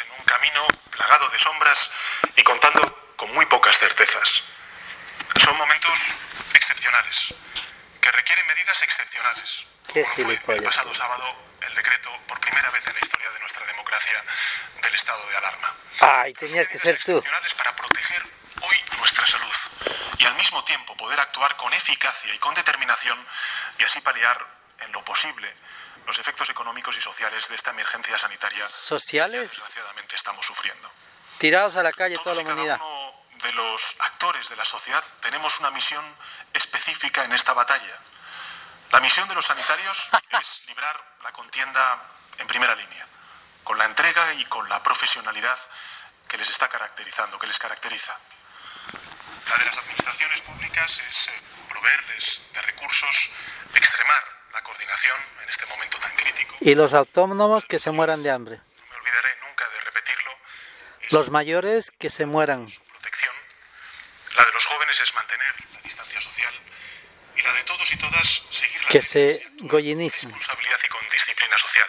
En un camino plagado de sombras y contando con muy pocas certezas. Son momentos excepcionales, que requieren medidas excepcionales. Qué como fue el pasado sábado el decreto, por primera vez en la historia de nuestra democracia, del estado de alarma. Ay, tenías que ser tú. Excepcionales para proteger hoy nuestra salud y al mismo tiempo poder actuar con eficacia y con determinación y así paliar en lo posible los efectos económicos y sociales de esta emergencia sanitaria ¿Sociales? desgraciadamente estamos sufriendo. Tirados a la calle toda la y cada humanidad. uno de los actores de la sociedad tenemos una misión específica en esta batalla. La misión de los sanitarios es librar la contienda en primera línea, con la entrega y con la profesionalidad que les está caracterizando, que les caracteriza. La de las administraciones públicas es eh, proveerles de recursos, extremar la coordinación en este momento tan crítico. Y los autónomos que se mueran de hambre. No me olvidaré nunca de repetirlo. Los mayores que se mueran. protección. La de los jóvenes es mantener la distancia social. Y la de todos y todas, seguir la Que se gollinicen. responsabilidad y con disciplina social.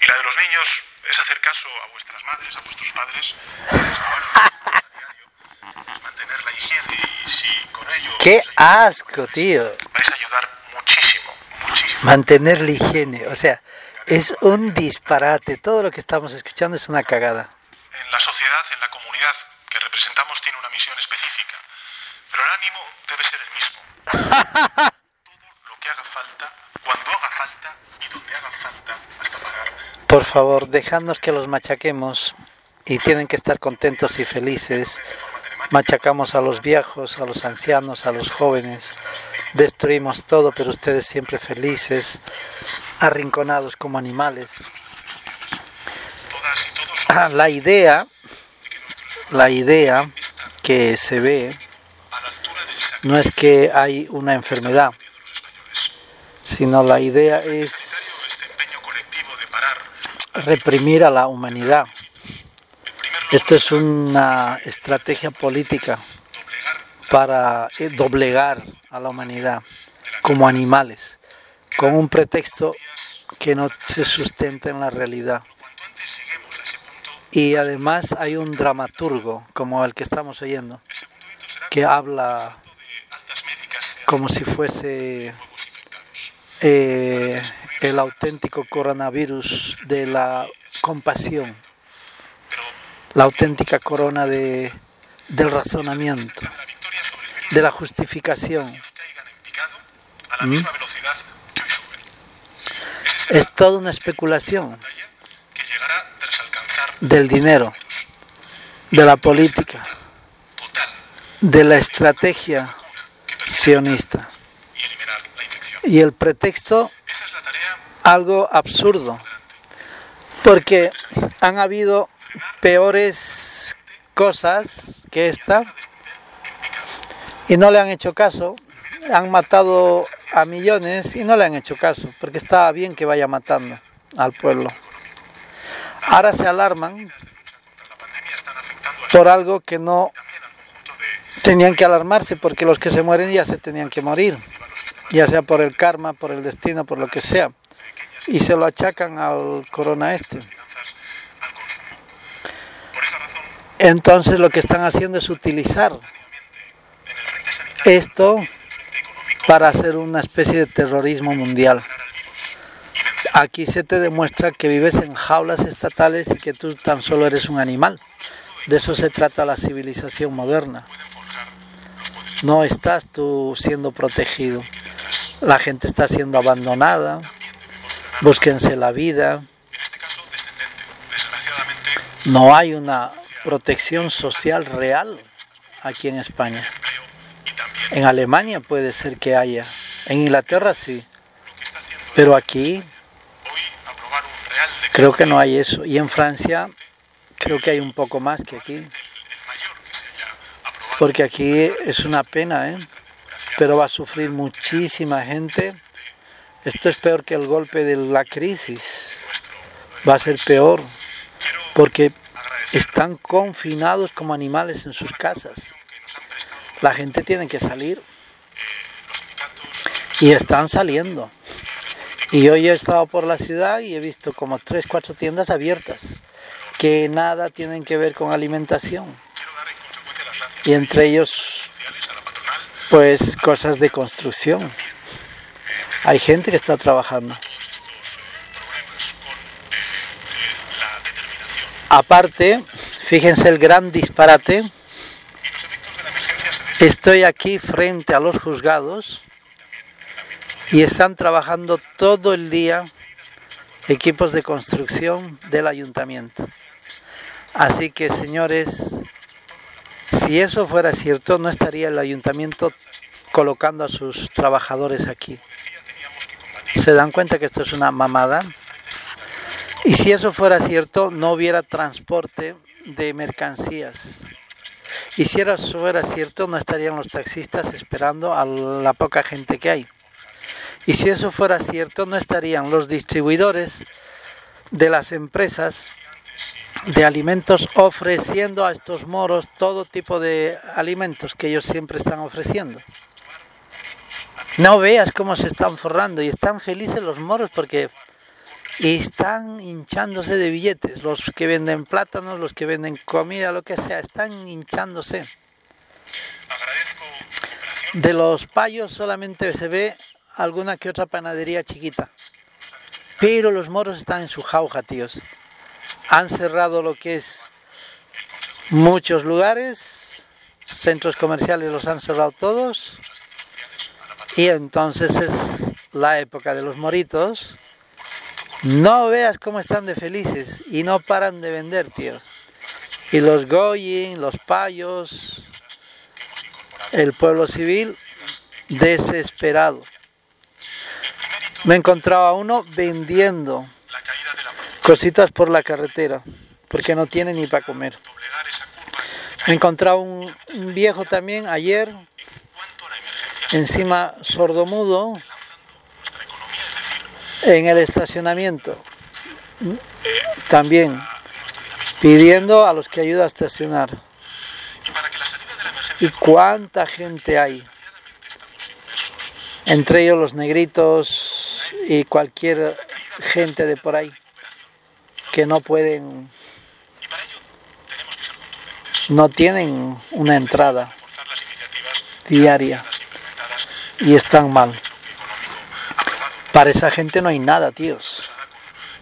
Y la de los niños es hacer caso a vuestras madres, a vuestros padres, mantener la higiene y si con ello ¡Qué asco, tío! vais a ayudar muchísimo, muchísimo. Mantener la higiene. O sea, es un disparate. Todo lo que estamos escuchando es una cagada. En la sociedad, en la comunidad que representamos tiene una misión específica, pero el ánimo debe ser el mismo. Todo lo que haga falta, cuando haga falta y donde haga falta hasta pagar. Por favor, dejadnos que los machaquemos. Y tienen que estar contentos y felices. Machacamos a los viejos, a los ancianos, a los jóvenes. Destruimos todo, pero ustedes siempre felices, arrinconados como animales. La idea, la idea que se ve no es que hay una enfermedad, sino la idea es reprimir a la humanidad. Esto es una estrategia política para eh, doblegar a la humanidad como animales, con un pretexto que no se sustenta en la realidad. Y además hay un dramaturgo como el que estamos oyendo, que habla como si fuese eh, el auténtico coronavirus de la compasión, la auténtica corona de, del razonamiento, de la justificación. ¿Mm? Es toda una especulación del dinero, de la política, de la estrategia sionista. y el pretexto, algo absurdo, porque han habido peores cosas que esta y no le han hecho caso. Han matado a millones y no le han hecho caso, porque está bien que vaya matando al pueblo. Ahora se alarman por algo que no tenían que alarmarse, porque los que se mueren ya se tenían que morir, ya sea por el karma, por el destino, por lo que sea. Y se lo achacan al corona este. Entonces lo que están haciendo es utilizar en el frente sanitario esto para hacer una especie de terrorismo mundial. Aquí se te demuestra que vives en jaulas estatales y que tú tan solo eres un animal. De eso se trata la civilización moderna. No estás tú siendo protegido. La gente está siendo abandonada. Búsquense la vida. No hay una protección social real aquí en España. En Alemania puede ser que haya. En Inglaterra sí. Pero aquí creo que no hay eso. Y en Francia creo que hay un poco más que aquí. Porque aquí es una pena, ¿eh? Pero va a sufrir muchísima gente. Esto es peor que el golpe de la crisis. Va a ser peor. Porque están confinados como animales en sus casas. que nos han prestado La gente tiene que salir y están saliendo. Y hoy he estado por la ciudad y he visto como tres, cuatro tiendas abiertas. que nada tienen que ver con alimentación. Y entre ellos, pues cosas de construcción. Hay gente que está trabajando. Aparte, fíjense el gran disparate. Estoy aquí frente a los juzgados y están trabajando todo el día equipos de construcción del ayuntamiento. Así que, señores, si eso fuera cierto, no estaría el ayuntamiento colocando a sus trabajadores aquí. ¿Se dan cuenta que esto es una mamada? Y si eso fuera cierto, no hubiera transporte de mercancías. Y si eso fuera cierto, no estarían los taxistas esperando a la poca gente que hay. Y si eso fuera cierto, no estarían los distribuidores de las empresas de alimentos ofreciendo a estos moros todo tipo de alimentos que ellos siempre están ofreciendo. No veas cómo se están forrando y están felices los moros porque están hinchándose de billetes. Los que venden plátanos, los que venden comida, lo que sea, están hinchándose. De los payos solamente se ve alguna que otra panadería chiquita. Pero los moros están en su jauja, tíos. Han cerrado lo que es muchos lugares, centros comerciales los han cerrado todos. Y entonces es la época de los moritos. No veas cómo están de felices y no paran de vender, tíos. Y los goying, los payos, el pueblo civil desesperado. Me encontraba uno vendiendo cositas por la carretera, porque no tiene ni para comer. Me encontraba un, un viejo también ayer, encima sordomudo, en el estacionamiento, también pidiendo a los que ayuda a estacionar. ¿Y cuánta gente hay? Entre ellos los negritos, y cualquier gente de por ahí que no pueden, no tienen una entrada diaria y están mal. Para esa gente no hay nada, tíos.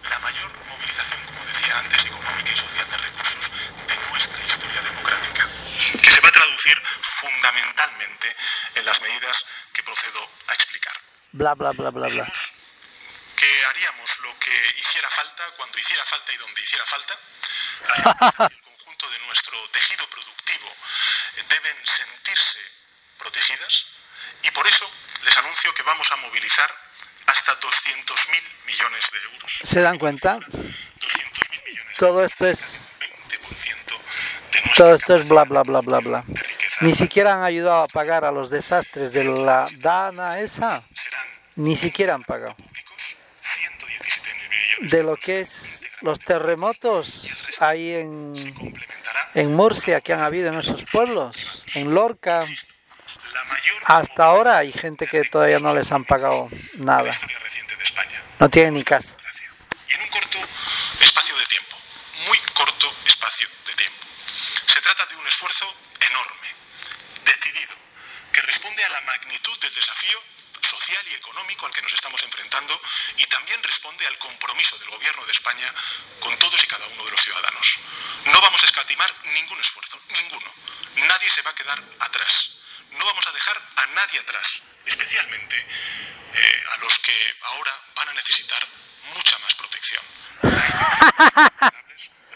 La mayor movilización, como decía antes, económica y social de recursos de nuestra historia democrática, que se va a traducir fundamentalmente en las medidas que procedo a explicar. Bla, bla, bla, bla, bla que haríamos lo que hiciera falta, cuando hiciera falta y donde hiciera falta. el conjunto de nuestro tejido productivo deben sentirse protegidas y por eso les anuncio que vamos a movilizar hasta 200.000 millones de euros. ¿Se dan cuenta? 200.000 millones. Todo esto es... 20% de Todo esto es bla, bla, bla, bla, bla. Ni siquiera han ayudado a pagar a los desastres de la Dana esa. Ni siquiera han pagado de lo que es los terremotos ahí en, en Murcia que han habido en esos pueblos, en Lorca. Hasta ahora hay gente que todavía no les han pagado nada. No tienen ni casa. Y en un corto espacio de tiempo, muy corto espacio de tiempo. Se trata de un esfuerzo enorme, decidido, que responde a la magnitud del desafío social y económico al que nos estamos enfrentando y también responde al compromiso del Gobierno de España con todos y cada uno de los ciudadanos. No vamos a escatimar ningún esfuerzo, ninguno. Nadie se va a quedar atrás. No vamos a dejar a nadie atrás, especialmente eh, a los que ahora van a necesitar mucha más protección. a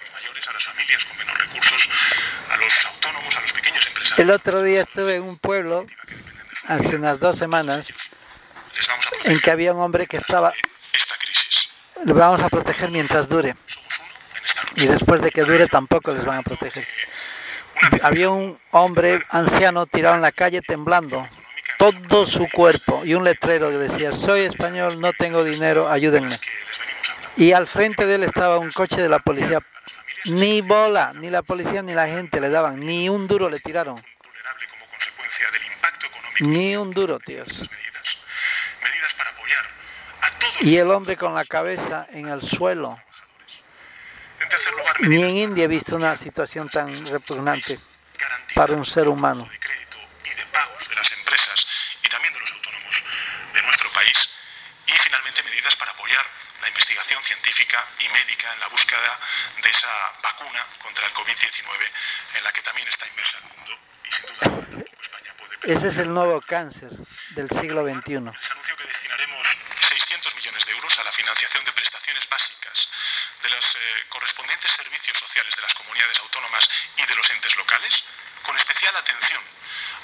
los mayores, a las familias con menos recursos, a los autónomos, a los pequeños empresarios. El otro día estuve en un pueblo, hace unas dos semanas, en que había un hombre que estaba... Le vamos a proteger mientras dure. Y después de que dure tampoco les van a proteger. Había un hombre anciano tirado en la calle temblando todo su cuerpo y un letrero que decía, soy español, no tengo dinero, ayúdenme. Y al frente de él estaba un coche de la policía. Ni bola, ni la policía ni la gente le daban, ni un duro le tiraron. Ni un duro, tíos y el hombre con la cabeza en el suelo. Ni en India he visto una situación tan repugnante para un ser humano. de crédito y de pagos de las empresas y también de los autónomos de nuestro país. Y finalmente medidas para apoyar la investigación científica y médica en la búsqueda de esa vacuna contra el COVID-19 en la que también está inmersa el mundo y sin duda España puede. Ese es el nuevo cáncer del siglo XXI. Les anuncio que destinaremos 600 millones de euros a la financiación de prestaciones básicas los eh, correspondientes servicios sociales de las comunidades autónomas y de los entes locales, con especial atención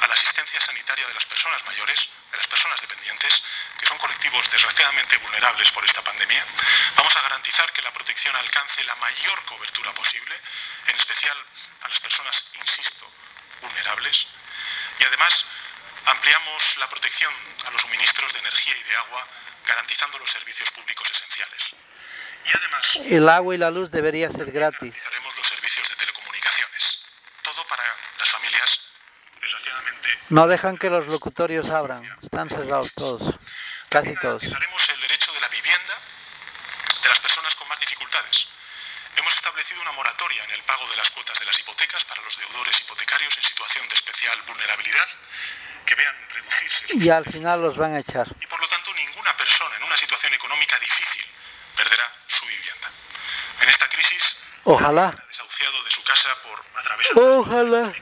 a la asistencia sanitaria de las personas mayores, de las personas dependientes, que son colectivos desgraciadamente vulnerables por esta pandemia. Vamos a garantizar que la protección alcance la mayor cobertura posible, en especial a las personas, insisto, vulnerables. Y además ampliamos la protección a los suministros de energía y de agua, garantizando los servicios públicos esenciales. Y además El agua y la luz debería ser gratis. los servicios de telecomunicaciones. Todo para las familias, desgraciadamente. No dejan que los locutorios abran. Están cerrados todos. Casi todos. Garantizaremos el derecho de la vivienda de las personas con más dificultades. Hemos establecido una moratoria en el pago de las cuotas de las hipotecas para los deudores hipotecarios en situación de especial vulnerabilidad que vean reducirse sus Y al final los van a echar. y por lo tanto ninguna persona en una situación económica difícil perderá su vivienda. En esta crisis, Ojalá. desahuciado de su casa por atravesar Ojalá.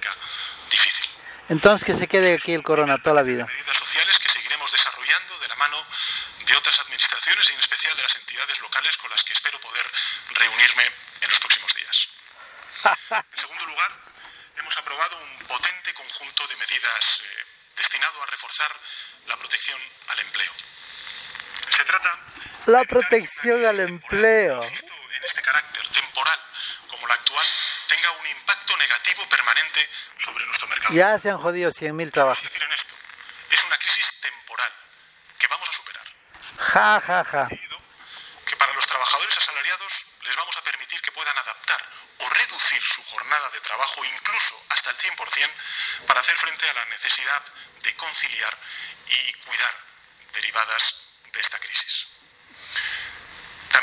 difícil. Entonces que se quede aquí el corona toda la vida. Medidas sociales que seguiremos desarrollando de la mano de otras administraciones y en especial de las entidades locales con las que espero poder reunirme en los próximos días. En segundo lugar, hemos aprobado un potente conjunto de medidas eh, destinado a reforzar la protección al empleo. Se trata La protección al empleo. en este carácter temporal como la actual tenga un impacto negativo permanente sobre nuestro mercado. Ya se han jodido 100.000 trabajos. En esto. Es una crisis temporal que vamos a superar. Ja, ja, ja. que para los trabajadores asalariados les vamos a permitir que puedan adaptar o reducir su jornada de trabajo incluso hasta el 100% para hacer frente a la necesidad de conciliar y cuidar derivadas de esta crisis.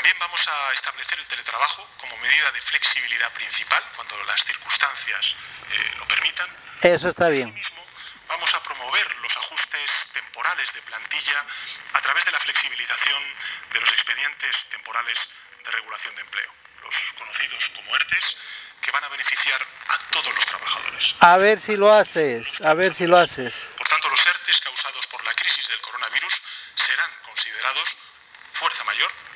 También vamos a establecer el teletrabajo como medida de flexibilidad principal cuando las circunstancias eh, lo permitan Eso está bien. Asimismo, vamos a promover los ajustes temporales de plantilla a través de la flexibilización de los expedientes temporales de regulación de empleo, los conocidos como ERTES, que van a beneficiar a todos los trabajadores. A ver si lo haces. A ver si lo haces. Por tanto, los ERTES causados por la crisis del coronavirus serán considerados fuerza mayor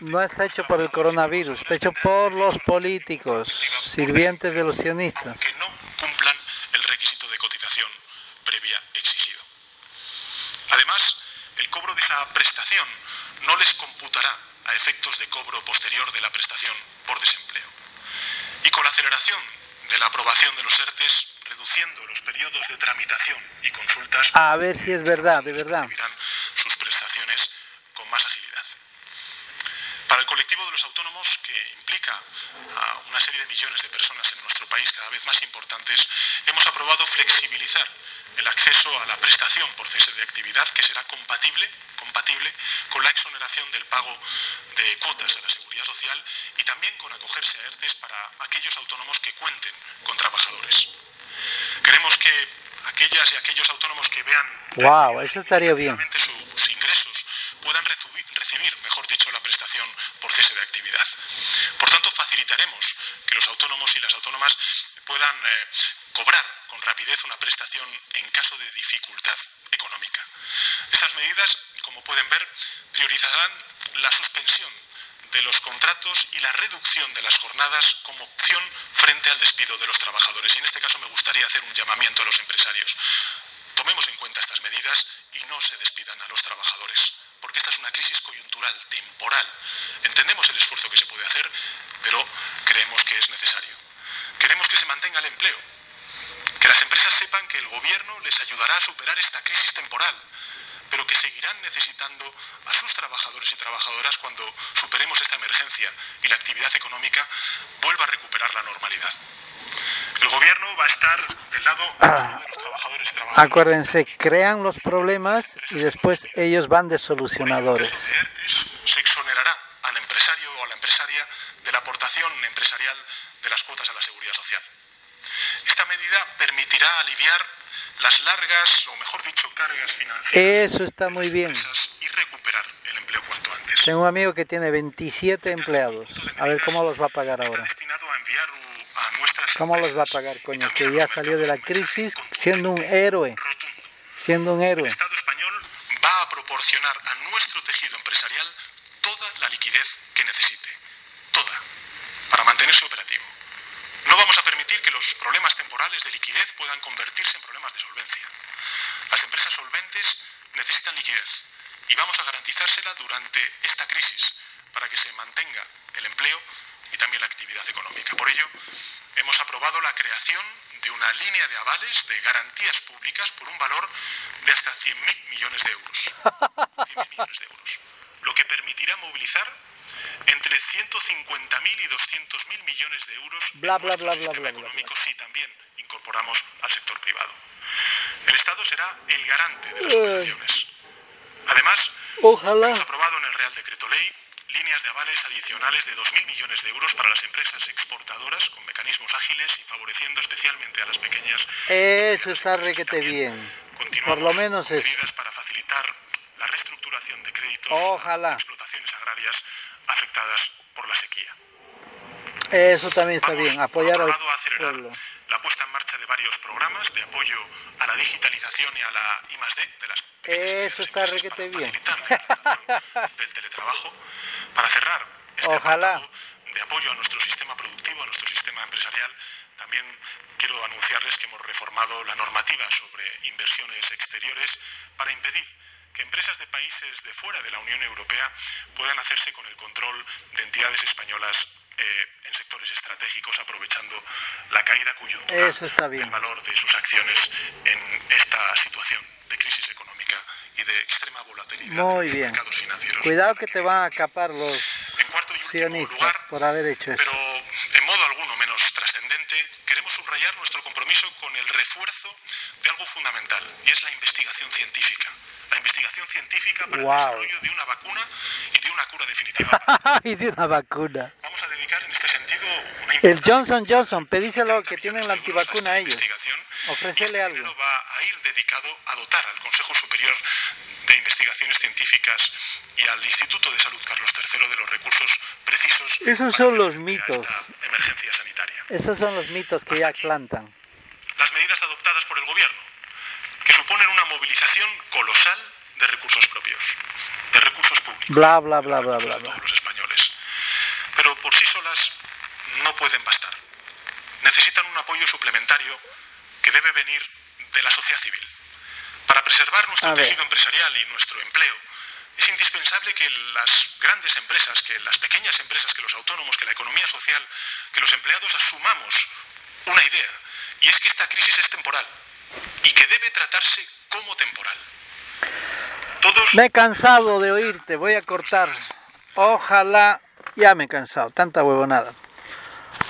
No está hecho por el coronavirus, está hecho por los políticos, sirvientes de los sionistas. que no cumplan el requisito de cotización previa exigido. Además, el cobro de esa prestación no les computará a efectos de cobro posterior de la prestación por desempleo. Y con la aceleración de la aprobación de los ERTES, reduciendo los periodos de tramitación y consultas, A ver si es verdad, de verdad. sus prestaciones con más agilidad. Para el colectivo de los autónomos, que implica a una serie de millones de personas en nuestro país cada vez más importantes, hemos aprobado flexibilizar el acceso a la prestación por cese de actividad que será compatible, compatible con la exoneración del pago de cuotas a la seguridad social y también con acogerse a ERTES para aquellos autónomos que cuenten con trabajadores. Queremos que aquellas y aquellos autónomos que vean Wow, eso estaría bien. efectivamente sus ingresos puedan recibir, mejor dicho, la prestación por cese de actividad. Por tanto, facilitaremos que los autónomos y las autónomas puedan eh, cobrar con rapidez una prestación en caso de dificultad económica. Estas medidas, como pueden ver, priorizarán la suspensión de los contratos y la reducción de las jornadas como opción frente al despido de los trabajadores. Y en este caso me gustaría hacer un llamamiento a los empresarios. Tomemos en cuenta estas medidas y no se despidan a los trabajadores, porque esta es una crisis coyuntural, temporal. Entendemos el esfuerzo que se puede hacer, pero creemos que es necesario. Queremos que se mantenga el empleo, que las empresas sepan que el gobierno les ayudará a superar esta crisis temporal, pero que seguirán necesitando a sus trabajadores y trabajadoras cuando superemos esta emergencia y la actividad económica vuelva a recuperar la normalidad. El gobierno va a estar del lado de los trabajadores y trabajadoras. Acuérdense, crean los problemas y después ellos van de solucionadores. se exonerará al empresario o a la empresaria de la aportación empresarial de las cuotas a la seguridad social. Esta medida permitirá aliviar las largas, o mejor dicho, cargas financieras Eso está muy bien. Empleo cuanto antes. Tengo un amigo que tiene 27 empleados. A ver cómo los va a pagar ahora. ¿Cómo los va a pagar, coño? Que ya salió de la crisis siendo un héroe. Siendo un héroe. El Estado español va a proporcionar a nuestro tejido empresarial toda la liquidez que necesite. Toda. Para mantenerse operativo. No vamos a permitir que los problemas temporales de liquidez puedan convertirse en problemas de solvencia. Las empresas solventes necesitan liquidez y vamos a garantizársela durante esta crisis para que se mantenga el empleo y también la actividad económica. Por ello, hemos aprobado la creación de una línea de avales de garantías públicas por un valor de hasta 100.000 millones de euros. 100.000 millones de euros. Lo que permitirá movilizar entre 150.000 y 200.000 millones de euros Bla, en bla, nuestro bla, sistema bla, bla, económico si también incorporamos al sector privado. El Estado será el garante de las operaciones. Además, hemos aprobado en el Real Decreto Ley líneas de avales adicionales de 2.000 millones de euros para las empresas exportadoras con mecanismos ágiles y favoreciendo especialmente a las pequeñas. Eso está requete bien. Por lo menos eso. medidas para facilitar la reestructuración de créditos Ojalá. explotaciones agrarias afectadas por la sequía. Eso también está Vamos, bien. Apoyar al lado, pueblo. la puesta en marcha de varios programas de apoyo a la digitalización y a la I+D de las Eso está requete bien. del teletrabajo para cerrar este Ojalá. de apoyo a nuestro sistema productivo, a nuestro sistema empresarial. También quiero anunciarles que hemos reformado la normativa sobre inversiones exteriores para impedir que empresas de países de fuera de la Unión Europea puedan hacerse con el control de entidades españolas en sectores estratégicos, aprovechando la caída coyuntural Eso está bien. del valor de sus acciones en esta situación de crisis económica y de extrema volatilidad Muy en los bien. mercados financieros. Cuidado que te van a capar los sionistas lugar, por haber hecho eso. pero en modo alguno menos trascendente, queremos subrayar nuestro compromiso con el refuerzo de algo fundamental, y es la investigación científica. La investigación científica para Guau. el desarrollo de una vacuna y de una cura definitiva. y de una vacuna. Vamos a dedicar en este sentido una El Johnson Johnson, pedíselo 70 que tienen la antivacuna a ellos. este algo. dinero va a ir dedicado a dotar al Consejo Superior de Investigaciones Científicas y al Instituto de Salud Carlos III de los recursos precisos. Esos son los mitos. esta emergencia sanitaria. Esos son los mitos que ya plantan. Las medidas adoptadas por el Gobierno, que suponen una movilización colosal de recursos propios, de recursos públicos. Bla, bla, bla, bla, bla, de bla. todos los españoles. Pero por sí solas no pueden bastar. Necesitan un apoyo suplementario que debe venir de la sociedad civil. Para preservar nuestro tejido empresarial y nuestro empleo, es indispensable que las grandes empresas, que las pequeñas empresas, que los autónomos, que la economía social, que los empleados asumamos una idea. Y es que esta crisis es temporal y que debe tratarse como temporal. Todos Me he cansado de oírte, voy a cortar. Ojalá, ya me he cansado, tanta huevonada.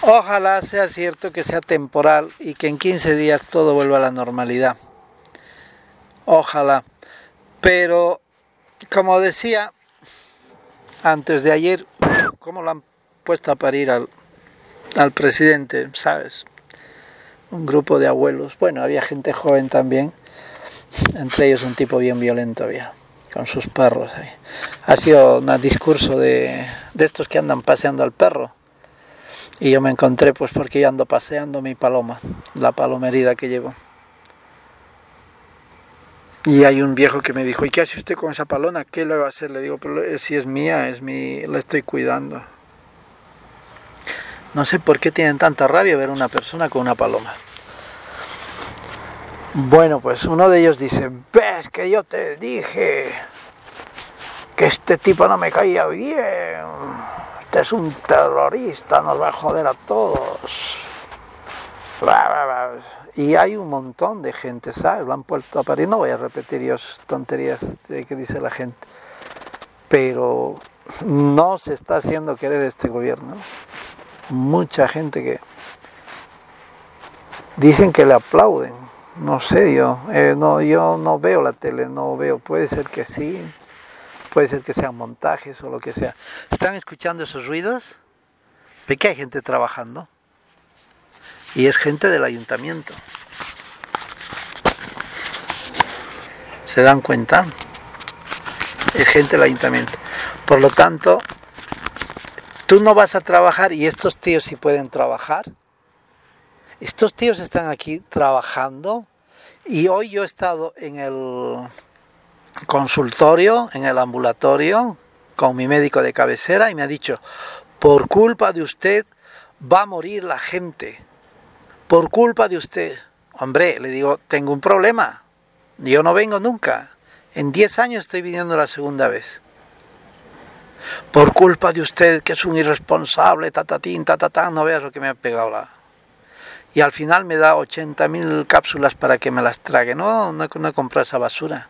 Ojalá sea cierto que sea temporal y que en 15 días todo vuelva a la normalidad. Ojalá. Pero, como decía antes de ayer, ¿cómo lo han puesto a parir al, al presidente? ¿Sabes? Un grupo de abuelos. Bueno, había gente joven también. Entre ellos un tipo bien violento había, con sus perros. Ha sido un discurso de, de estos que andan paseando al perro. Y yo me encontré pues porque yo ando paseando mi paloma, la palomerida que llevo. Y hay un viejo que me dijo, ¿y qué hace usted con esa palona? ¿Qué le va a hacer? Le digo, pero eh, si es mía, es mi, la estoy cuidando. No sé por qué tienen tanta rabia ver una persona con una paloma. Bueno, pues uno de ellos dice, ves que yo te dije que este tipo no me caía bien, este es un terrorista, nos va a joder a todos. Y hay un montón de gente, ¿sabes? Lo han puesto a parir, no voy a repetir yo tonterías que dice la gente, pero no se está haciendo querer este gobierno. Mucha gente que dicen que le aplauden no sé yo, eh, no, yo no veo la tele, no veo, puede ser que sí, puede ser que sean montajes o lo que sea. ¿Están escuchando esos ruidos? Ve que hay gente trabajando. Y es gente del ayuntamiento. ¿Se dan cuenta? Es gente del ayuntamiento. Por lo tanto, tú no vas a trabajar y estos tíos sí pueden trabajar. Estos tíos están aquí trabajando y hoy yo he estado en el consultorio, en el ambulatorio, con mi médico de cabecera y me ha dicho, por culpa de usted va a morir la gente. Por culpa de usted. Hombre, le digo, tengo un problema. Yo no vengo nunca. En 10 años estoy viniendo la segunda vez. Por culpa de usted, que es un irresponsable, tatatín, tatatán, no veas lo que me ha pegado la... Y al final me da 80.000 cápsulas para que me las trague. No, no, no he esa basura.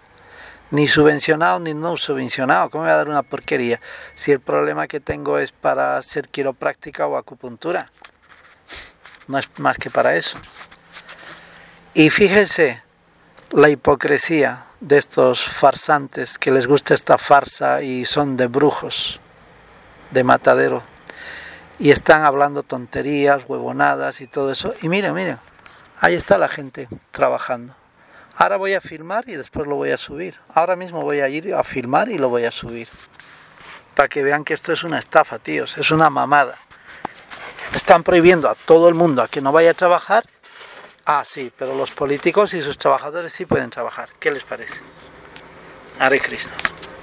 Ni subvencionado ni no subvencionado. ¿Cómo me va a dar una porquería? Si el problema que tengo es para hacer quiropráctica o acupuntura. No es más que para eso. Y fíjese, la hipocresía de estos farsantes que les gusta esta farsa y son de brujos, de matadero, y están hablando tonterías, huevonadas y todo eso. Y miren, miren, ahí está la gente trabajando. Ahora voy a filmar y después lo voy a subir. Ahora mismo voy a ir a filmar y lo voy a subir. Para que vean que esto es una estafa, tíos, es una mamada. Están prohibiendo a todo el mundo a que no vaya a trabajar Ah, sí, pero los políticos y sus trabajadores sí pueden trabajar. ¿Qué les parece? Hare Krishna.